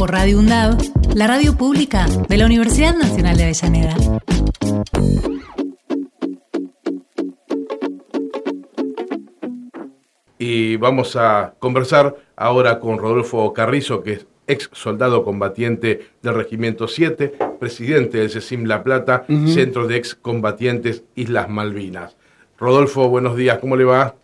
Por Radio UNDAV, la radio pública de la Universidad Nacional de Avellaneda. Y vamos a conversar ahora con Rodolfo Carrizo, que es ex soldado combatiente del Regimiento 7, presidente del CECIM La Plata, Centro de Ex Combatientes Islas Malvinas. Rodolfo, buenos días, ¿cómo le va?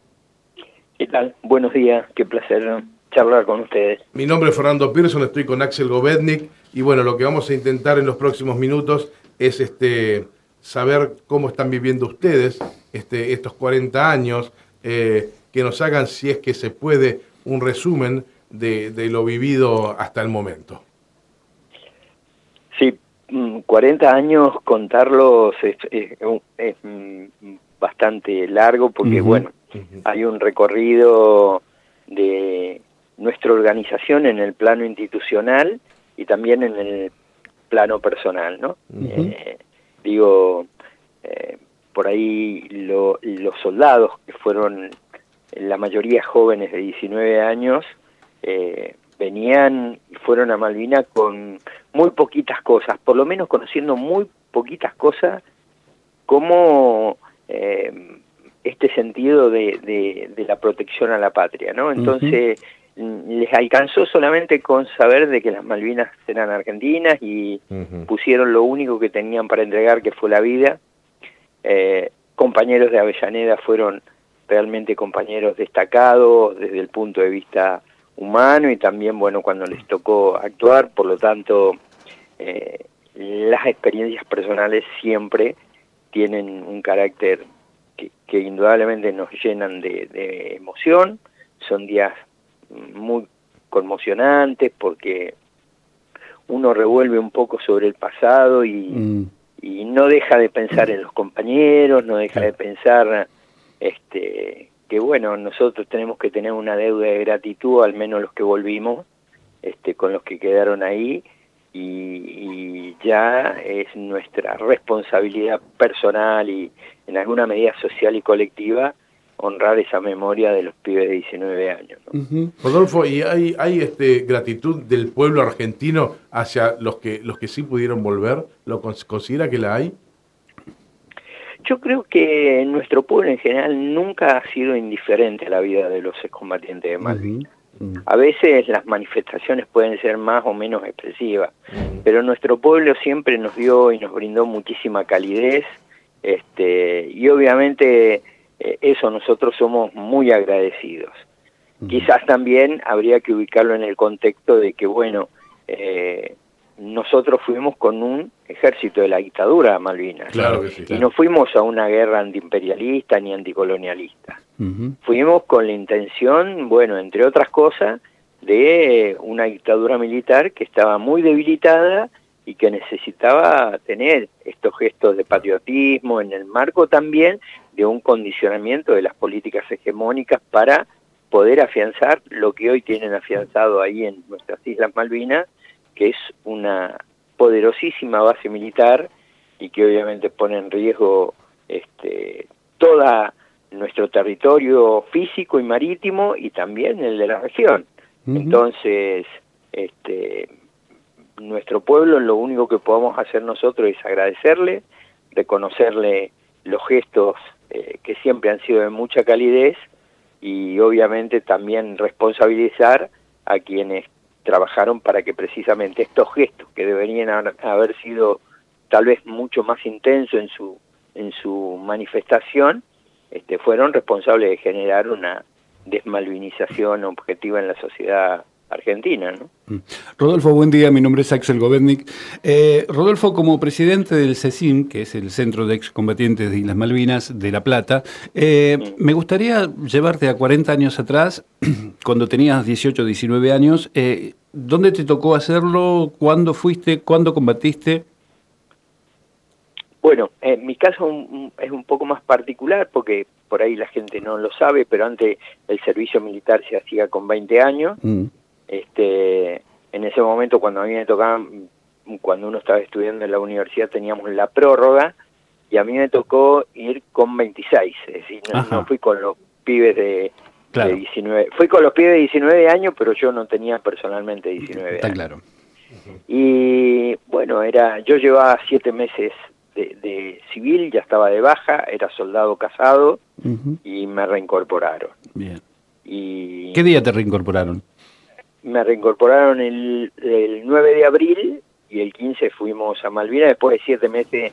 ¿Qué tal? Buenos días, qué placer charlar con ustedes. Mi nombre es Fernando Pearson, estoy con Axel Govednik y bueno, lo que vamos a intentar en los próximos minutos es este saber cómo están viviendo ustedes este, estos 40 años, eh, que nos hagan, si es que se puede, un resumen de, lo vivido hasta el momento. Sí, 40 mm, años contarlos es, mm, bastante largo porque, bueno, hay un recorrido de nuestra organización en el plano institucional y también en el plano personal, ¿no? Eh, digo, eh, por ahí los soldados, que fueron la mayoría jóvenes de 19 años, eh, venían y fueron a Malvina con muy poquitas cosas, por lo menos conociendo muy poquitas cosas como este sentido de, de, la protección a la patria, ¿no? Entonces, les alcanzó solamente con saber de que las Malvinas eran argentinas y pusieron lo único que tenían para entregar, que fue la vida. Eh, compañeros de Avellaneda fueron realmente compañeros destacados desde el punto de vista humano y también, bueno, cuando les tocó actuar, por lo tanto, eh, las experiencias personales siempre tienen un carácter que, indudablemente nos llenan de, de emoción, son días muy conmocionantes porque uno revuelve un poco sobre el pasado y, mm. y no deja de pensar en los compañeros, no deja de pensar este que bueno, nosotros tenemos que tener una deuda de gratitud, al menos los que volvimos, este, con los que quedaron ahí, y, y ya es nuestra responsabilidad personal y en alguna medida social y colectiva honrar esa memoria de los pibes de 19 años. Rodolfo, ¿y hay, hay este, gratitud del pueblo argentino hacia los que, los que sí pudieron volver? ¿Lo considera que la hay? Yo creo que nuestro pueblo en general nunca ha sido indiferente a la vida de los excombatientes de Malvinas. A veces las manifestaciones pueden ser más o menos expresivas, pero nuestro pueblo siempre nos dio y nos brindó muchísima calidez, este, y obviamente eso nosotros somos muy agradecidos. Quizás también habría que ubicarlo en el contexto de que, bueno, eh, nosotros fuimos con un ejército de la dictadura a Malvinas. Y no fuimos a una guerra antiimperialista ni anticolonialista. Fuimos con la intención, bueno, entre otras cosas, de una dictadura militar que estaba muy debilitada y que necesitaba tener estos gestos de patriotismo en el marco también de un condicionamiento de las políticas hegemónicas para poder afianzar lo que hoy tienen afianzado ahí en nuestras Islas Malvinas, que es una poderosísima base militar y que obviamente pone en riesgo este, toda nuestro territorio físico y marítimo y también el de la región. Entonces, este, nuestro pueblo lo único que podemos hacer nosotros es agradecerle, reconocerle los gestos eh, que siempre han sido de mucha calidez y obviamente también responsabilizar a quienes trabajaron para que precisamente estos gestos que deberían haber sido tal vez mucho más intensos en su en su manifestación este, fueron responsables de generar una desmalvinización objetiva en la sociedad Argentina. ¿no? Mm. Rodolfo, buen día, mi nombre es Axel Govednik. Eh, Rodolfo, como presidente del CECIM, que es el Centro de Excombatientes de Islas Malvinas de La Plata, eh, mm. me gustaría llevarte a 40 años atrás, cuando tenías 18 19 años, eh, ¿Dónde te tocó hacerlo? ¿Cuándo fuiste? ¿Cuándo combatiste? Bueno, en mi caso es un poco más particular porque por ahí la gente no lo sabe, pero antes el servicio militar se hacía con 20 años. Mm. Este, en ese momento cuando a mí me tocaba, cuando uno estaba estudiando en la universidad teníamos la prórroga y a mí me tocó ir con 26, es decir, no, fui con los pibes de, 19, fui con los pibes de 19 años, pero yo no tenía personalmente 19 Está años. claro. Y bueno, era yo llevaba siete meses de, civil, ya estaba de baja, era soldado casado y me reincorporaron. Bien. Y ¿Qué día te reincorporaron? Me reincorporaron el, el 9 de abril y el 15 fuimos a Malvinas después de siete meses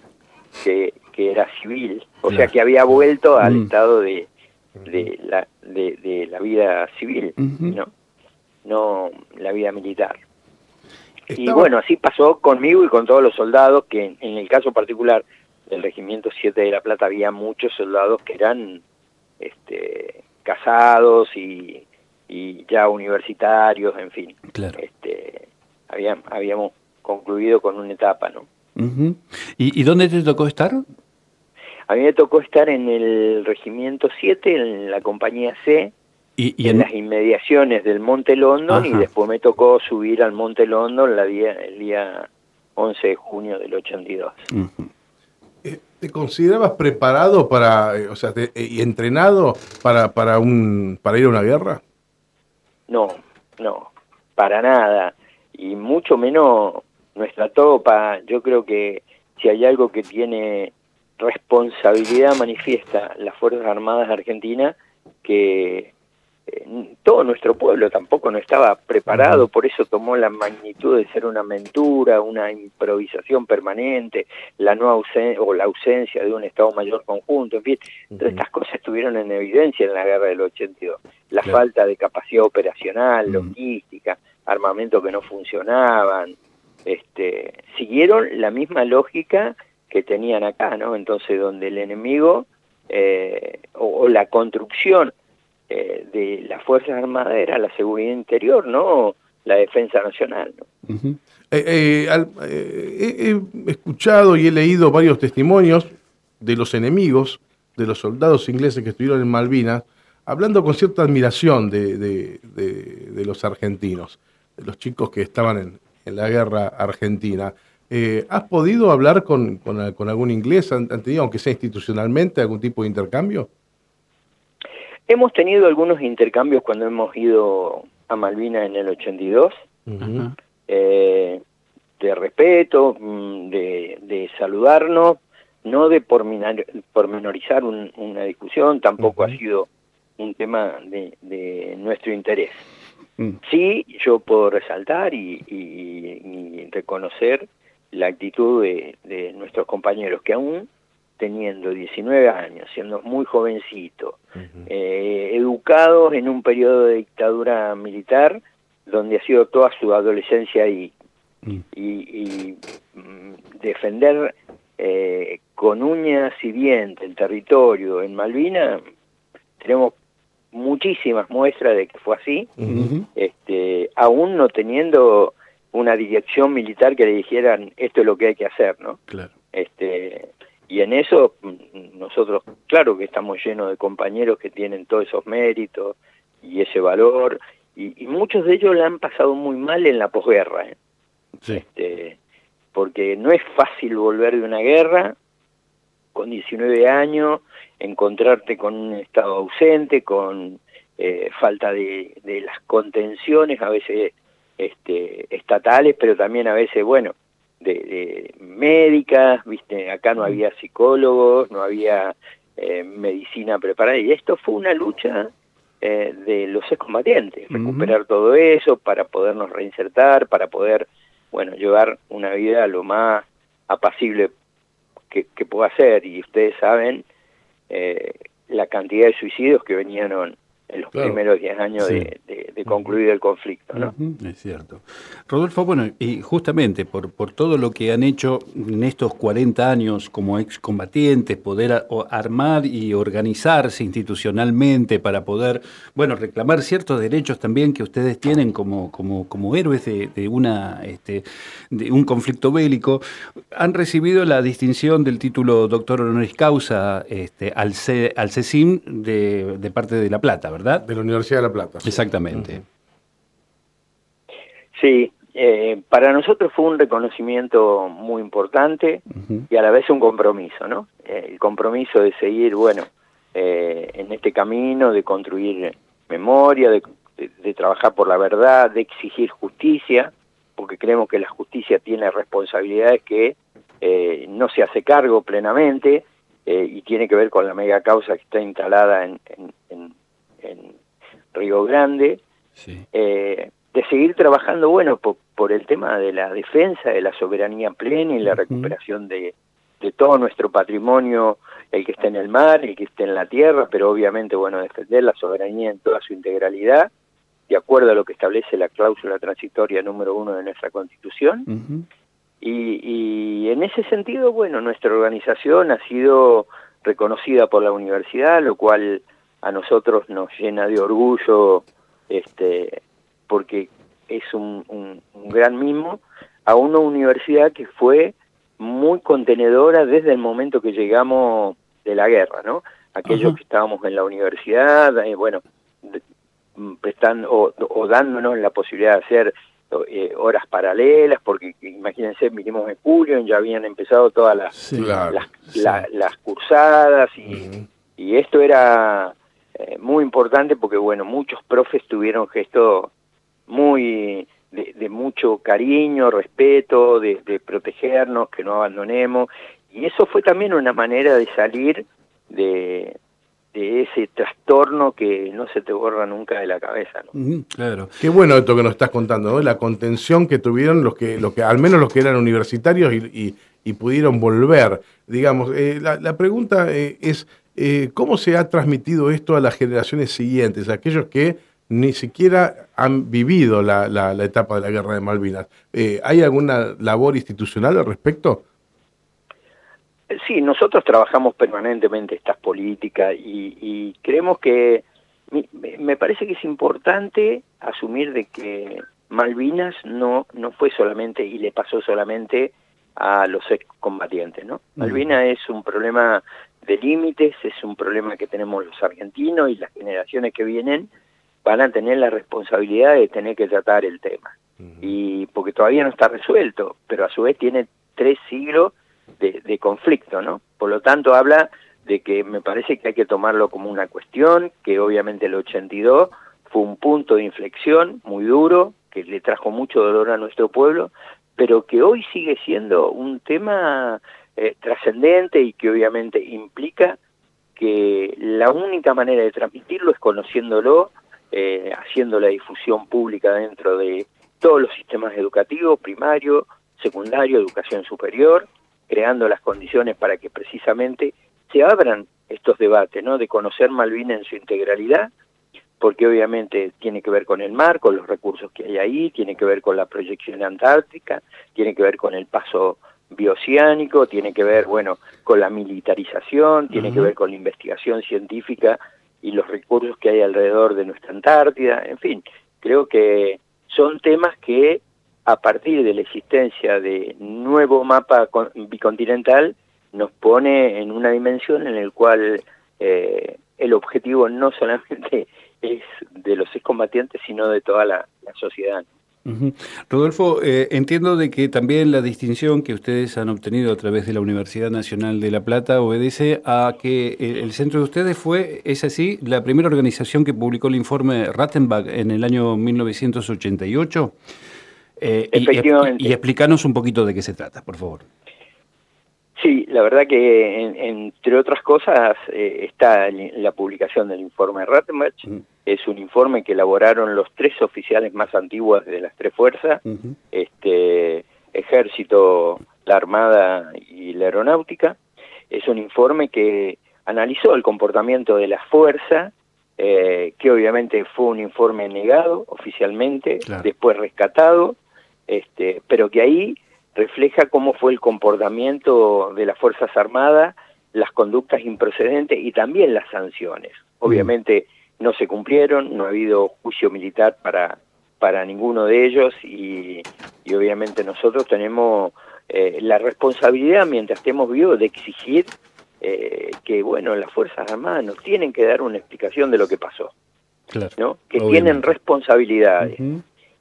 que, que era civil, o sea que había vuelto al mm. estado de, de, la, de, la vida civil, ¿no? no la vida militar. Y bueno, así pasó conmigo y con todos los soldados, que en, el caso particular del Regimiento 7 de La Plata había muchos soldados que eran este, casados y, y ya universitarios, en fin. Claro. Este, habíamos, habíamos concluido con una etapa, ¿no? ¿Y, ¿Y dónde te tocó estar? A mí me tocó estar en el Regimiento 7, en la compañía C, ¿Y, en, las inmediaciones del Monte London, y después me tocó subir al Monte London la día, el día 11 de junio del 82. Eh, ¿Te considerabas preparado para, eh, o sea, y entrenado para, para, un, para ir a una guerra? No, no, para nada. Y mucho menos nuestra tropa. Yo creo que si hay algo que tiene responsabilidad manifiesta las Fuerzas Armadas de Argentina, que todo nuestro pueblo tampoco no estaba preparado, por eso tomó la magnitud de ser una mentura, una improvisación permanente, la no ausencia o la ausencia de un Estado Mayor conjunto, en fin, todas estas cosas estuvieron en evidencia en la guerra del 82. La falta de capacidad operacional, logística, armamento que no funcionaban, este, siguieron la misma lógica que tenían acá, ¿no? Entonces, donde el enemigo eh, o, la construcción eh, de las Fuerzas Armadas era la seguridad interior, no la defensa nacional. ¿no? Eh, he escuchado y he leído varios testimonios de los enemigos, de los soldados ingleses que estuvieron en Malvinas, hablando con cierta admiración de, de, los argentinos, de los chicos que estaban en, en la guerra argentina. Eh, ¿Has podido hablar con, con, algún inglés? ¿Han, tenido, aunque sea institucionalmente, algún tipo de intercambio? Hemos tenido algunos intercambios cuando hemos ido a Malvinas en el 82, eh, de respeto, mm, de, de, saludarnos, no de pormenorizar una discusión, tampoco ha sido un tema de, de nuestro interés. Mm. Sí, yo puedo resaltar y, reconocer la actitud de, nuestros compañeros que aún teniendo 19 años, siendo muy jovencitos, eh, educados en un periodo de dictadura militar donde ha sido toda su adolescencia ahí, mm. y, mm, defender eh, con uñas y dientes el territorio en Malvina, tenemos muchísimas muestras de que fue así, este, aún no teniendo una dirección militar que le dijeran esto es lo que hay que hacer, ¿no? Claro. Este, y en eso mm, nosotros, claro que estamos llenos de compañeros que tienen todos esos méritos y ese valor, y, muchos de ellos la han pasado muy mal en la posguerra, ¿eh? este, porque no es fácil volver de una guerra con 19 años, encontrarte con un Estado ausente, con eh, falta de, las contenciones, a veces este, estatales, pero también a veces, bueno, de, médicas, viste, acá no había psicólogos, no había eh, medicina preparada, y esto fue una lucha eh, de los excombatientes, recuperar todo eso para podernos reinsertar, para poder, bueno, llevar una vida lo más apacible que, pueda ser, y ustedes saben eh, la cantidad de suicidios que venían en los primeros 10 años de, concluir el conflicto. ¿no? Es cierto. Rodolfo, bueno, y justamente por, por todo lo que han hecho en estos 40 años como excombatientes, poder armar y organizarse institucionalmente para poder, bueno, reclamar ciertos derechos también que ustedes tienen como, como, como héroes de, una, este, de un conflicto bélico, han recibido la distinción del título doctor honoris causa este, al, C, al CECIM de, de parte de La Plata, ¿verdad? De la Universidad de La Plata. Exactamente. Sí, eh, para nosotros fue un reconocimiento muy importante y a la vez un compromiso, ¿no? Eh, el compromiso de seguir, bueno, eh, en este camino, de construir memoria, de, trabajar por la verdad, de exigir justicia, porque creemos que la justicia tiene responsabilidades que no se hace cargo plenamente y tiene que ver con la mega causa que está instalada en, en Río Grande, eh, de seguir trabajando, bueno, por, el tema de la defensa de la soberanía plena y la recuperación de, todo nuestro patrimonio, el que está en el mar, el que está en la tierra, pero obviamente, bueno, defender la soberanía en toda su integralidad, de acuerdo a lo que establece la cláusula transitoria número uno de nuestra Constitución. y, y en ese sentido, bueno, nuestra organización ha sido reconocida por la universidad, lo cual a nosotros nos llena de orgullo este porque es un, gran mimo a una universidad que fue muy contenedora desde el momento que llegamos de la guerra, ¿no? Aquellos que estábamos en la universidad, eh, bueno, prestando o, dándonos la posibilidad de hacer eh, horas paralelas, porque imagínense, vinimos en julio, ya habían empezado todas las, las, cursadas y, y esto era eh, muy importante porque, bueno, muchos profes tuvieron gestos muy de, mucho cariño, respeto, de, protegernos, que no abandonemos, y eso fue también una manera de salir de, de ese trastorno que no se te borra nunca de la cabeza. ¿no? claro. Qué bueno esto que nos estás contando, ¿no? la contención que tuvieron los que, los que al menos los que eran universitarios y, y, pudieron volver. Digamos, eh, la, la, pregunta eh, es, eh, ¿Cómo se ha transmitido esto a las generaciones siguientes, aquellos que ni siquiera han vivido la, etapa de la guerra de Malvinas? Eh, ¿Hay alguna labor institucional al respecto? Sí, nosotros trabajamos permanentemente estas políticas y, creemos que me parece que es importante asumir de que Malvinas no, no fue solamente y le pasó solamente a los excombatientes, ¿no? Malvinas es un problema de límites, es un problema que tenemos los argentinos y las generaciones que vienen van a tener la responsabilidad de tener que tratar el tema. Y porque todavía no está resuelto, pero a su vez tiene tres siglos de, conflicto, ¿no? Por lo tanto habla de que me parece que hay que tomarlo como una cuestión, que obviamente el 82 fue un punto de inflexión muy duro, que le trajo mucho dolor a nuestro pueblo, pero que hoy sigue siendo un tema eh, trascendente y que obviamente implica que la única manera de transmitirlo es conociéndolo, eh, haciendo la difusión pública dentro de todos los sistemas educativos, primario, secundario, educación superior, creando las condiciones para que precisamente se abran estos debates, ¿no? De conocer Malvinas en su integralidad, porque obviamente tiene que ver con el mar, con los recursos que hay ahí, tiene que ver con la proyección antártica, tiene que ver con el paso bioceánico, tiene que ver, bueno, con la militarización, tiene que ver con la investigación científica y los recursos que hay alrededor de nuestra Antártida, en fin, creo que son temas que a partir de la existencia de nuevo mapa bicontinental nos pone en una dimensión en el cual eh, el objetivo no solamente es de los excombatientes, sino de toda la sociedad. Rodolfo, eh, entiendo de que también la distinción que ustedes han obtenido a través de la Universidad Nacional de La Plata obedece a que el centro de ustedes fue, es así, la primera organización que publicó el informe Rattenbach en el año 1988. Eh, Efectivamente. Y, y explícanos un poquito de qué se trata, por favor. Sí, la verdad que entre otras cosas eh, está la publicación del informe Rattenbach. Es un informe que elaboraron los tres oficiales más antiguos de las tres fuerzas, este Ejército, la Armada y la Aeronáutica. Es un informe que analizó el comportamiento de la fuerza eh, que obviamente fue un informe negado oficialmente, después rescatado, este, pero que ahí refleja cómo fue el comportamiento de las Fuerzas Armadas, las conductas improcedentes y también las sanciones. Mm. Obviamente no se cumplieron, no ha habido juicio militar para, para ninguno de ellos y, obviamente nosotros tenemos eh, la responsabilidad, mientras estemos vivos, de exigir eh, que, bueno, las Fuerzas Armadas nos tienen que dar una explicación de lo que pasó, ¿no? Que tienen responsabilidades.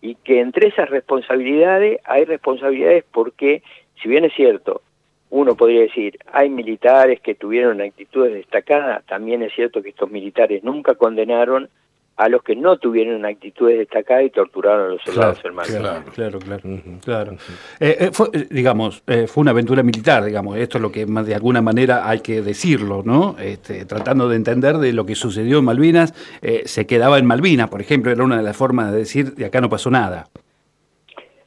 Y que entre esas responsabilidades hay responsabilidades porque, si bien es cierto, uno podría decir, hay militares que tuvieron actitudes destacadas, también es cierto que estos militares nunca condenaron a los que no tuvieron una actitud destacada y torturaron a los soldados hermanos. Claro, claro, claro. claro. Eh, eh, fue, eh, digamos, fue una aventura militar, digamos, esto es lo que de alguna manera hay que decirlo, ¿no? Este, tratando de entender de lo que sucedió en Malvinas, se quedaba en Malvinas, por ejemplo, era una de las formas de decir, de acá no pasó nada.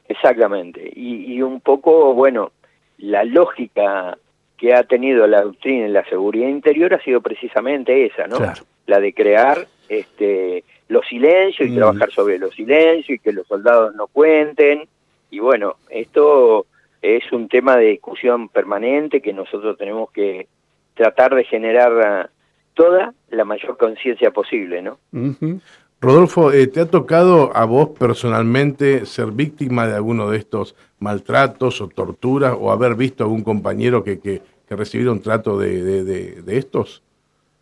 Exactamente, y, y un poco, bueno, la lógica que ha tenido la doctrina en la seguridad interior ha sido precisamente esa, ¿no? La de crear este, los silencios y mm. trabajar sobre los silencios y que los soldados no cuenten. Y bueno, esto es un tema de discusión permanente que nosotros tenemos que tratar de generar toda la mayor conciencia posible, ¿no? Rodolfo, eh, ¿te ha tocado a vos personalmente ser víctima de alguno de estos maltratos o torturas o haber visto a algún compañero que, que, recibiera un trato de, de estos?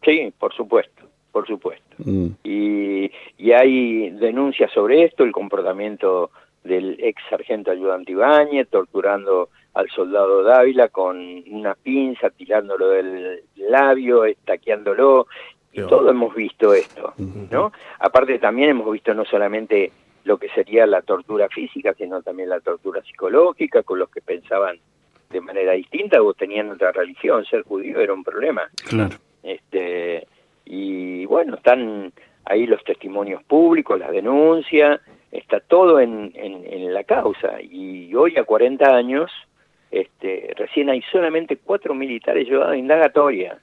Sí, por supuesto por supuesto. Mm. Y, y, hay denuncias sobre esto, el comportamiento del ex sargento ayudante Ibáñez, torturando al soldado Dávila con una pinza, tirándolo del labio, estaqueándolo, y todo hemos visto esto, ¿no? Aparte también hemos visto no solamente lo que sería la tortura física, sino también la tortura psicológica, con los que pensaban de manera distinta o tenían otra religión, ser judío era un problema. Claro. Este, y bueno, están ahí los testimonios públicos, las denuncias, está todo en, en, la causa. Y hoy a 40 años, este, recién hay solamente cuatro militares llevados a indagatoria.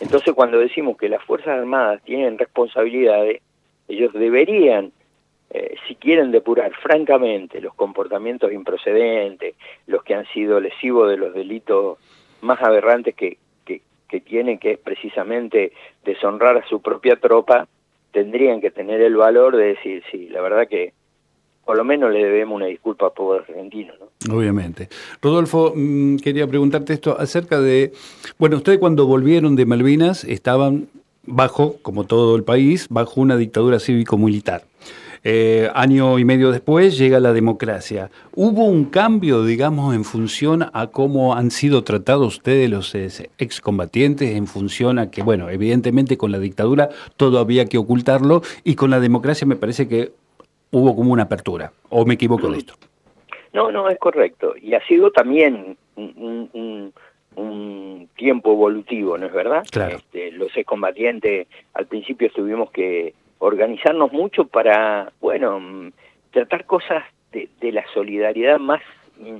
Entonces cuando decimos que las Fuerzas Armadas tienen responsabilidades, ellos deberían, eh, si quieren depurar francamente los comportamientos improcedentes, los que han sido lesivos de los delitos más aberrantes que, que tiene, que es precisamente deshonrar a su propia tropa, tendrían que tener el valor de decir, sí, la verdad que por lo menos le debemos una disculpa al pueblo argentino. ¿no? Obviamente. Rodolfo, mm, quería preguntarte esto acerca de, bueno, ustedes cuando volvieron de Malvinas estaban bajo, como todo el país, bajo una dictadura cívico-militar. Eh, año y medio después llega la democracia. ¿Hubo un cambio, digamos, en función a cómo han sido tratados ustedes los excombatientes, en función a que, bueno, evidentemente con la dictadura todo había que ocultarlo y con la democracia me parece que hubo como una apertura? ¿O me equivoco de esto? No, no, es correcto. Y ha sido también un, tiempo evolutivo, ¿no es verdad? Claro. Este, los excombatientes al principio tuvimos que organizarnos mucho para, bueno, tratar cosas de, la solidaridad más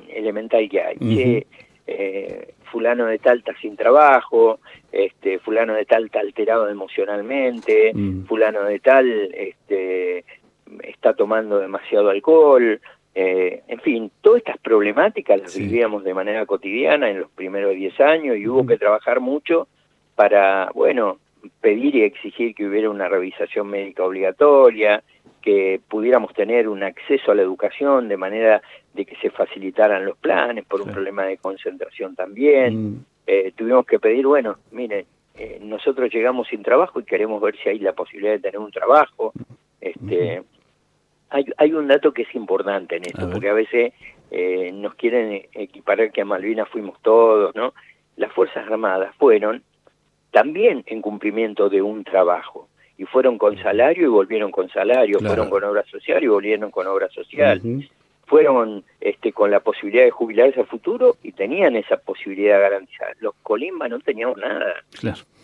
elemental que hay. Eh, fulano de tal está sin trabajo, este, fulano de tal está alterado emocionalmente, fulano de tal este, está tomando demasiado alcohol, eh, en fin, todas estas problemáticas las vivíamos de manera cotidiana en los primeros 10 años y hubo que trabajar mucho para, bueno, pedir y exigir que hubiera una revisación médica obligatoria, que pudiéramos tener un acceso a la educación de manera de que se facilitaran los planes por un problema de concentración también. Mm. Eh, tuvimos que pedir, bueno, miren, eh, nosotros llegamos sin trabajo y queremos ver si hay la posibilidad de tener un trabajo. Este, hay, hay un dato que es importante en esto, porque a veces eh, nos quieren equiparar que a Malvinas fuimos todos, ¿no? Las Fuerzas Armadas fueron también en cumplimiento de un trabajo. Y fueron con salario y volvieron con salario, fueron con obra social y volvieron con obra social. Fueron este, con la posibilidad de jubilarse a futuro y tenían esa posibilidad garantizada. Los colimba no teníamos nada.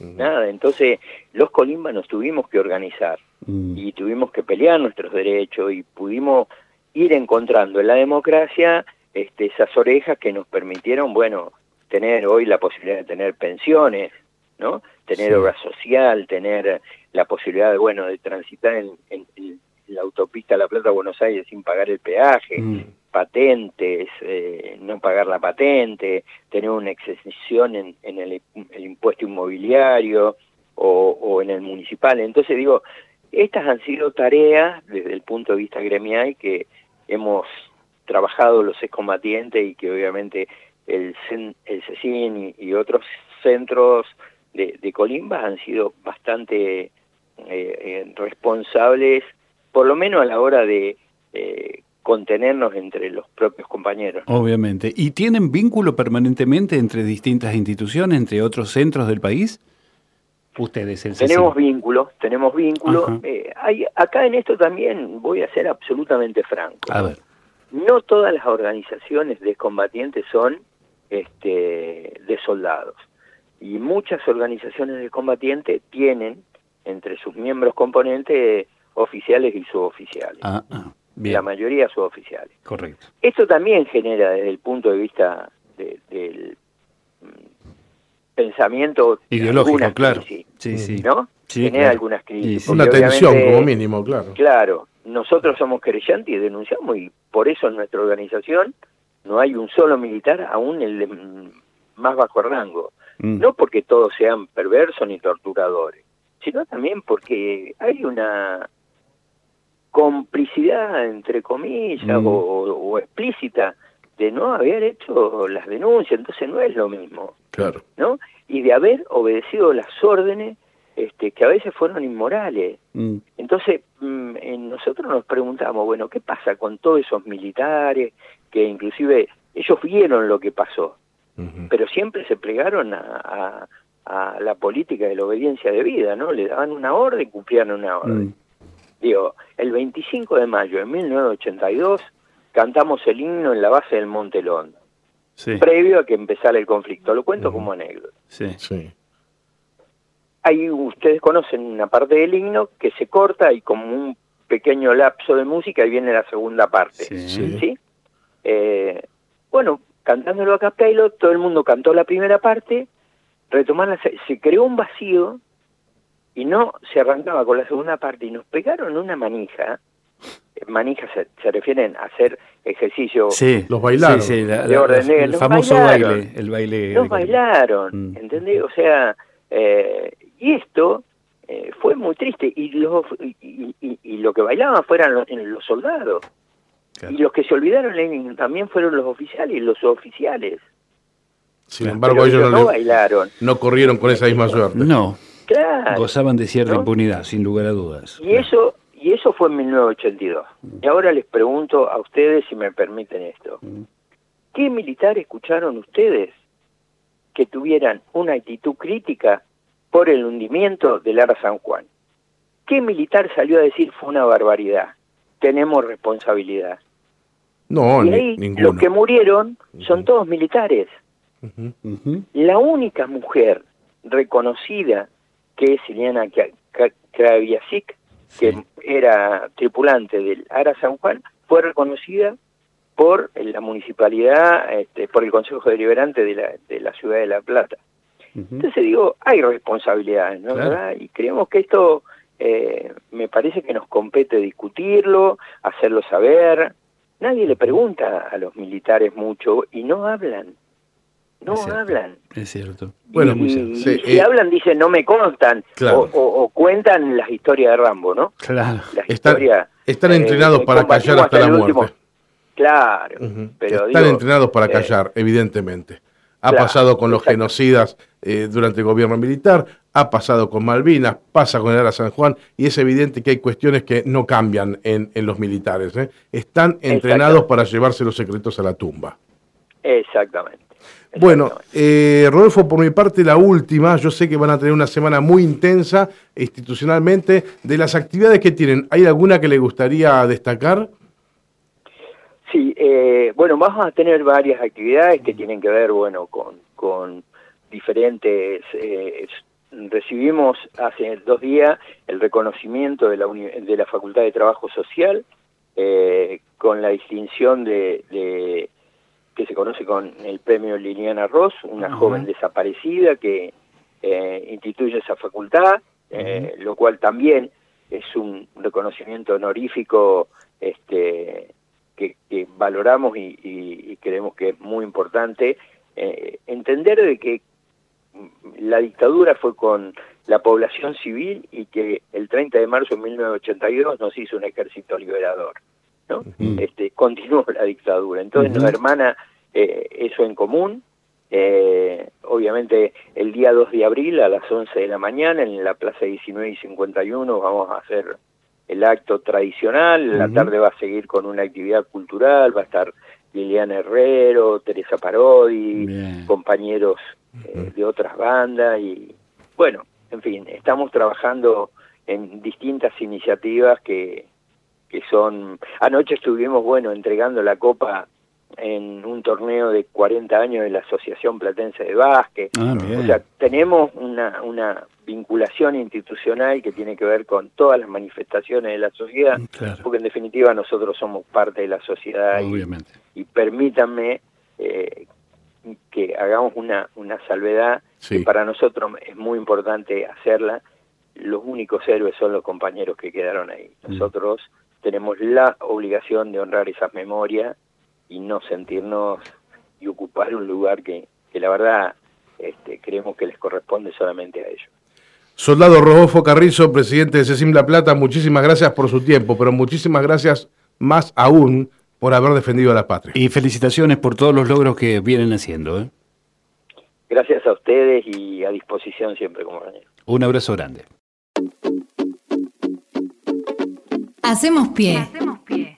Nada. Entonces, los colimba nos tuvimos que organizar mm. y tuvimos que pelear nuestros derechos y pudimos ir encontrando en la democracia este, esas orejas que nos permitieron, bueno, tener hoy la posibilidad de tener pensiones, ¿no? Tener obra social, tener la posibilidad de, bueno, de transitar en, la autopista La Plata-Buenos Aires sin pagar el peaje, mm. patentes, eh, no pagar la patente, tener una excesión en, el, impuesto inmobiliario o, o en el municipal. Entonces digo, estas han sido tareas desde el punto de vista gremial que hemos trabajado los excombatientes y que obviamente el, el CECIN y, otros centros de, de, Colimba han sido bastante eh, eh, responsables, por lo menos a la hora de eh, contenernos entre los propios compañeros. Obviamente. ¿Y tienen vínculo permanentemente entre distintas instituciones, entre otros centros del país? Ustedes, el Tenemos vínculos, tenemos vínculos. hay, acá en esto también voy a ser absolutamente franco. A ver. No todas las organizaciones de combatientes son este, de soldados. Y muchas organizaciones de combatientes tienen entre sus miembros componentes oficiales y suboficiales. Ah, ah La mayoría suboficiales. Correcto. Esto también genera desde el punto de vista del mm, pensamiento ideológico, claro. sí, sí. ¿no? Genera algunas crisis. Una tensión como mínimo, claro. Claro, nosotros somos creyentes y denunciamos y por eso en nuestra organización no hay un solo militar, aún el más bajo rango. Mm. No porque todos sean perversos ni torturadores, sino también porque hay una complicidad, entre comillas, mm. o, explícita, de no haber hecho las denuncias, entonces no es lo mismo. Claro. ¿No? Y de haber obedecido las órdenes este, que a veces fueron inmorales. Mm. Entonces, nosotros nos preguntamos, bueno, ¿qué pasa con todos esos militares que inclusive ellos vieron lo que pasó, pero siempre se plegaron a, la política de la obediencia de vida, ¿no? Le daban una orden, cumplían una orden. Mm. Digo, el 25 de mayo de 1982 cantamos el himno en la base del Monte Londo, previo a que empezara el conflicto. Lo cuento como anécdota. Sí. sí. Ahí ustedes conocen una parte del himno que se corta y como un pequeño lapso de música y viene la segunda parte. ¿sí? Eh, bueno, cantándolo a capello, todo el mundo cantó la primera parte, retomar se, creó un vacío y no se arrancaba con la segunda parte y nos pegaron una manija. Eh, manija se, refieren a hacer ejercicio. Sí, los bailaron. el famoso baile, el baile. Los bailaron, mm. ¿entendés? O sea, eh, y esto fue muy triste y, los, y, lo que bailaban fueran los soldados. Y los que se olvidaron también fueron los oficiales y los oficiales. Sin embargo, ellos no, bailaron. No corrieron con esa misma suerte. No. Gozaban de cierta impunidad, sin lugar a dudas. Y eso y eso fue en 1982. Y ahora les pregunto a ustedes si me permiten esto. ¿Qué militar escucharon ustedes que tuvieran una actitud crítica por el hundimiento del Ara San Juan? ¿Qué militar salió a decir fue una barbaridad? Tenemos responsabilidad. No, y ahí los que murieron son todos militares. La única mujer reconocida que es Ileana Kraviasik, que era tripulante del Ara San Juan, fue reconocida por la municipalidad, este, por el Consejo Deliberante de la, de la Ciudad de La Plata. Entonces digo, hay responsabilidades, ¿no? Y creemos que esto eh, me parece que nos compete discutirlo, hacerlo saber, Nadie le pregunta a los militares mucho y no hablan. No hablan. Es cierto. Bueno, y, si eh, hablan, dicen no me contan o, cuentan las historias de Rambo, ¿no? Claro. están, están entrenados para callar hasta, la muerte. Claro. pero están entrenados para eh, callar, evidentemente. Ha pasado con los genocidas eh, durante el gobierno militar, ha pasado con Malvinas, pasa con el Ara San Juan, y es evidente que hay cuestiones que no cambian en, los militares. ¿eh? Están entrenados para llevarse los secretos a la tumba. Exactamente. Bueno, eh, Rodolfo, por mi parte, la última, yo sé que van a tener una semana muy intensa institucionalmente. De las actividades que tienen, ¿hay alguna que le gustaría destacar? Sí, eh, bueno, vamos a tener varias actividades que tienen que ver, bueno, con, con diferentes eh, recibimos hace dos días el reconocimiento de la, de la Facultad de Trabajo Social eh, con la distinción de, que se conoce con el premio Liliana Ross, una joven desaparecida que, eh, instituye esa facultad, eh, lo cual también es un reconocimiento honorífico este, que, valoramos y, creemos que es muy importante. Eh, entender de que la dictadura fue con la población civil y que el 30 de marzo de 1982 nos hizo un ejército liberador. ¿no? este, continuó la dictadura. Entonces nos hermana eso en común, eh, obviamente el día 2 de abril a las 11 de la mañana en la Plaza 19 y 51 vamos a hacer el acto tradicional, la tarde va a seguir con una actividad cultural, va a estar Liliana Herrero, Teresa Parodi, compañeros eh, de otras bandas y bueno, en fin, estamos trabajando en distintas iniciativas que, que son... Anoche estuvimos, bueno, entregando la copa en un torneo de 40 años de la Asociación Platense de Básquet. Ah, o sea, tenemos una, una vinculación institucional que tiene que ver con todas las manifestaciones de la sociedad, porque en definitiva nosotros somos parte de la sociedad Y, permítanme eh, que hagamos una, una salvedad que para nosotros es muy importante hacerla. Los únicos héroes son los compañeros que quedaron ahí. Mm. Nosotros tenemos la obligación de honrar esas memorias y no sentirnos y ocupar un lugar que, que la verdad este, creemos que les corresponde solamente a ellos. Soldado Rodolfo Carrizo, presidente de CECIM La Plata, muchísimas gracias por su tiempo, pero muchísimas gracias más aún por haber defendido a la patria. Y felicitaciones por todos los logros que vienen haciendo. ¿eh? Gracias a ustedes y a disposición siempre, como Un abrazo grande. Hacemos pie. Hacemos pie.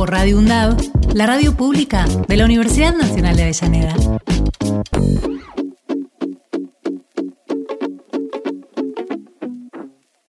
Por Radio UNDAV, la radio pública de la Universidad Nacional de Avellaneda.